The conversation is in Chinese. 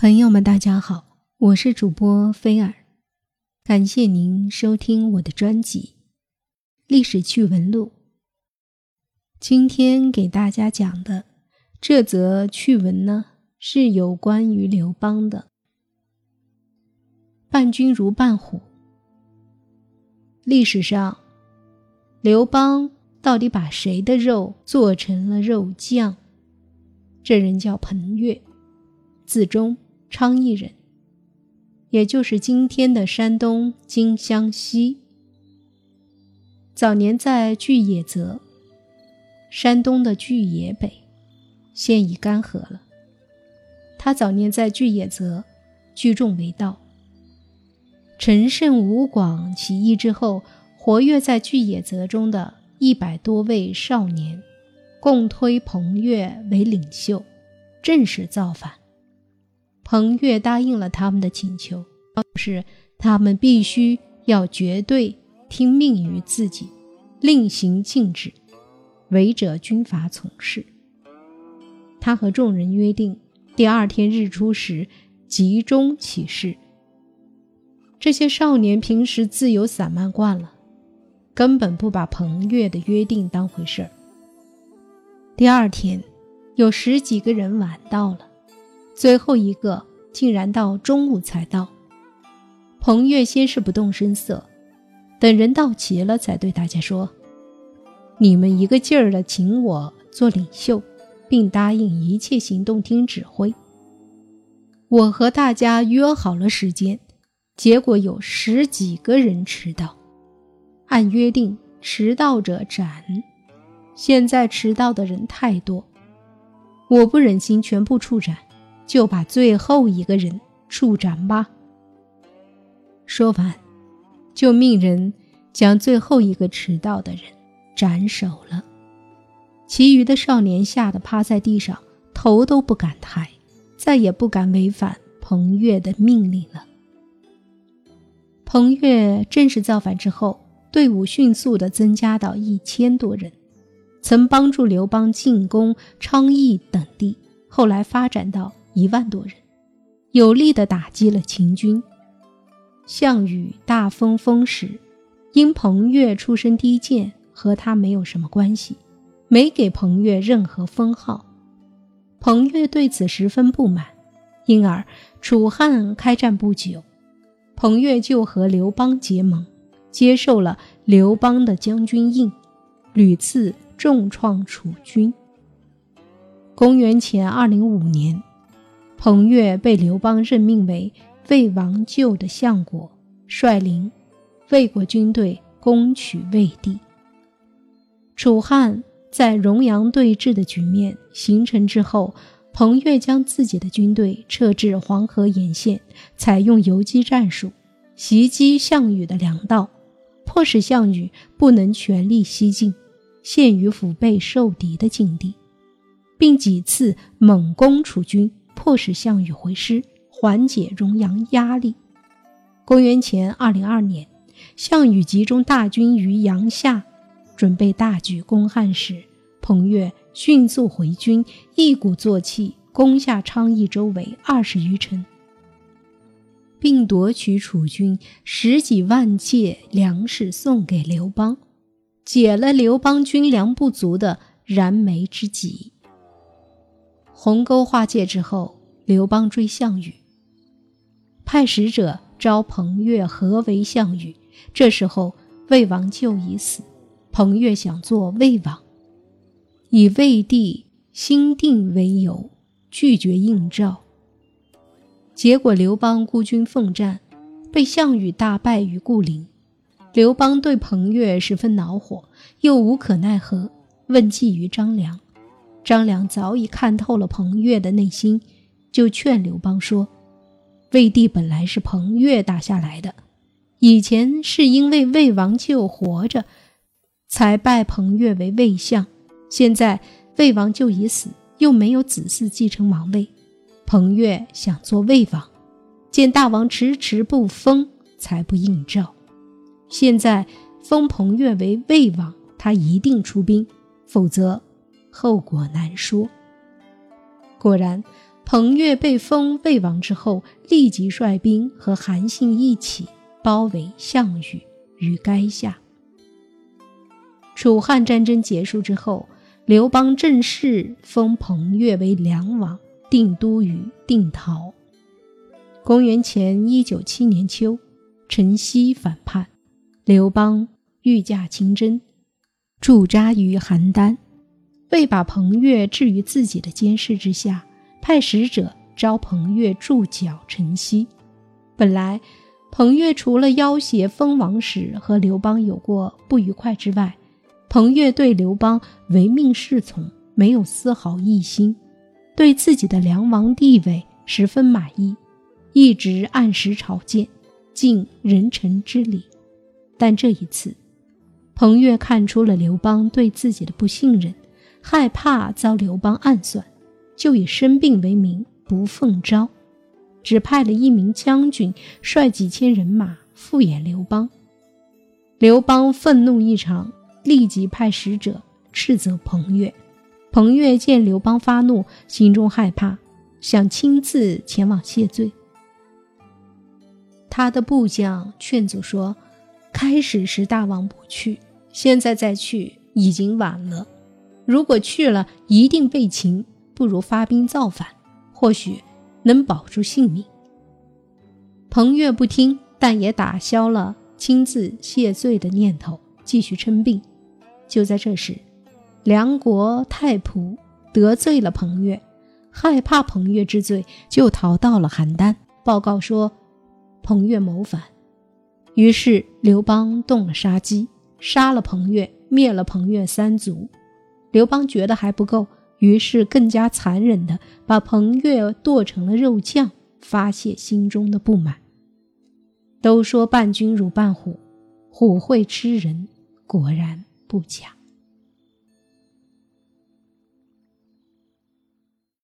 朋友们，大家好，我是主播菲尔，感谢您收听我的专辑《历史趣闻录》。今天给大家讲的这则趣闻呢，是有关于刘邦的。伴君如伴虎。历史上，刘邦到底把谁的肉做成了肉酱？这人叫彭越，字忠。昌邑人，也就是今天的山东金乡西。早年在巨野泽，山东的巨野北，现已干涸了。他早年在巨野泽聚众为道。陈胜吴广起义之后，活跃在巨野泽中的一百多位少年，共推彭越为领袖，正式造反。彭越答应了他们的请求，是他们必须要绝对听命于自己，令行禁止，违者军法从事。他和众人约定，第二天日出时集中起事。这些少年平时自由散漫惯了，根本不把彭越的约定当回事儿。第二天，有十几个人晚到了。最后一个竟然到中午才到。彭越先是不动声色，等人到齐了，才对大家说：“你们一个劲儿的请我做领袖，并答应一切行动听指挥。我和大家约好了时间，结果有十几个人迟到。按约定，迟到者斩。现在迟到的人太多，我不忍心全部处斩。”就把最后一个人处斩吧。说完，就命人将最后一个迟到的人斩首了。其余的少年吓得趴在地上，头都不敢抬，再也不敢违反彭越的命令了。彭越正式造反之后，队伍迅速的增加到一千多人，曾帮助刘邦进攻昌邑等地，后来发展到。一万多人，有力地打击了秦军。项羽大封封时，因彭越出身低贱，和他没有什么关系，没给彭越任何封号。彭越对此十分不满，因而楚汉开战不久，彭越就和刘邦结盟，接受了刘邦的将军印，屡次重创楚军。公元前二零五年。彭越被刘邦任命为魏王舅的相国，率领魏国军队攻取魏地。楚汉在荣阳对峙的局面形成之后，彭越将自己的军队撤至黄河沿线，采用游击战术，袭击项羽的粮道，迫使项羽不能全力西进，陷于腹背受敌的境地，并几次猛攻楚军。迫使项羽回师，缓解荣阳压力。公元前二零二年，项羽集中大军于阳夏，准备大举攻汉时，彭越迅速回军，一鼓作气攻下昌邑周围二十余城，并夺取楚军十几万介粮食送给刘邦，解了刘邦军粮不足的燃眉之急。鸿沟划界之后，刘邦追项羽，派使者召彭越合围项羽。这时候，魏王就已死，彭越想做魏王，以魏帝新定为由，拒绝应召。结果，刘邦孤军奋战，被项羽大败于固陵。刘邦对彭越十分恼火，又无可奈何，问计于张良。张良早已看透了彭越的内心，就劝刘邦说：“魏帝本来是彭越打下来的，以前是因为魏王舅活着，才拜彭越为魏相。现在魏王舅已死，又没有子嗣继承王位，彭越想做魏王，见大王迟迟不封，才不应召。现在封彭越为魏王，他一定出兵，否则。”后果难说。果然，彭越被封魏王之后，立即率兵和韩信一起包围项羽于垓下。楚汉战争结束之后，刘邦正式封彭越为梁王，定都于定陶。公元前一九七年秋，陈豨反叛，刘邦御驾亲征，驻扎于邯郸。为把彭越置于自己的监视之下。派使者招彭越助剿陈豨。本来，彭越除了要挟封王时和刘邦有过不愉快之外，彭越对刘邦唯命是从，没有丝毫异心，对自己的梁王地位十分满意，一直按时朝见，尽人臣之礼。但这一次，彭越看出了刘邦对自己的不信任，害怕遭刘邦暗算。就以生病为名不奉诏，只派了一名将军率几千人马敷衍刘邦。刘邦愤怒异常，立即派使者斥责彭越。彭越见刘邦发怒，心中害怕，想亲自前往谢罪。他的部将劝阻说：“开始时大王不去，现在再去已经晚了。如果去了，一定被擒。”不如发兵造反，或许能保住性命。彭越不听，但也打消了亲自谢罪的念头，继续称病。就在这时，梁国太仆得罪了彭越，害怕彭越之罪，就逃到了邯郸，报告说彭越谋反。于是刘邦动了杀机，杀了彭越，灭了彭越三族。刘邦觉得还不够。于是更加残忍的把彭越剁成了肉酱，发泄心中的不满。都说伴君如伴虎，虎会吃人，果然不假。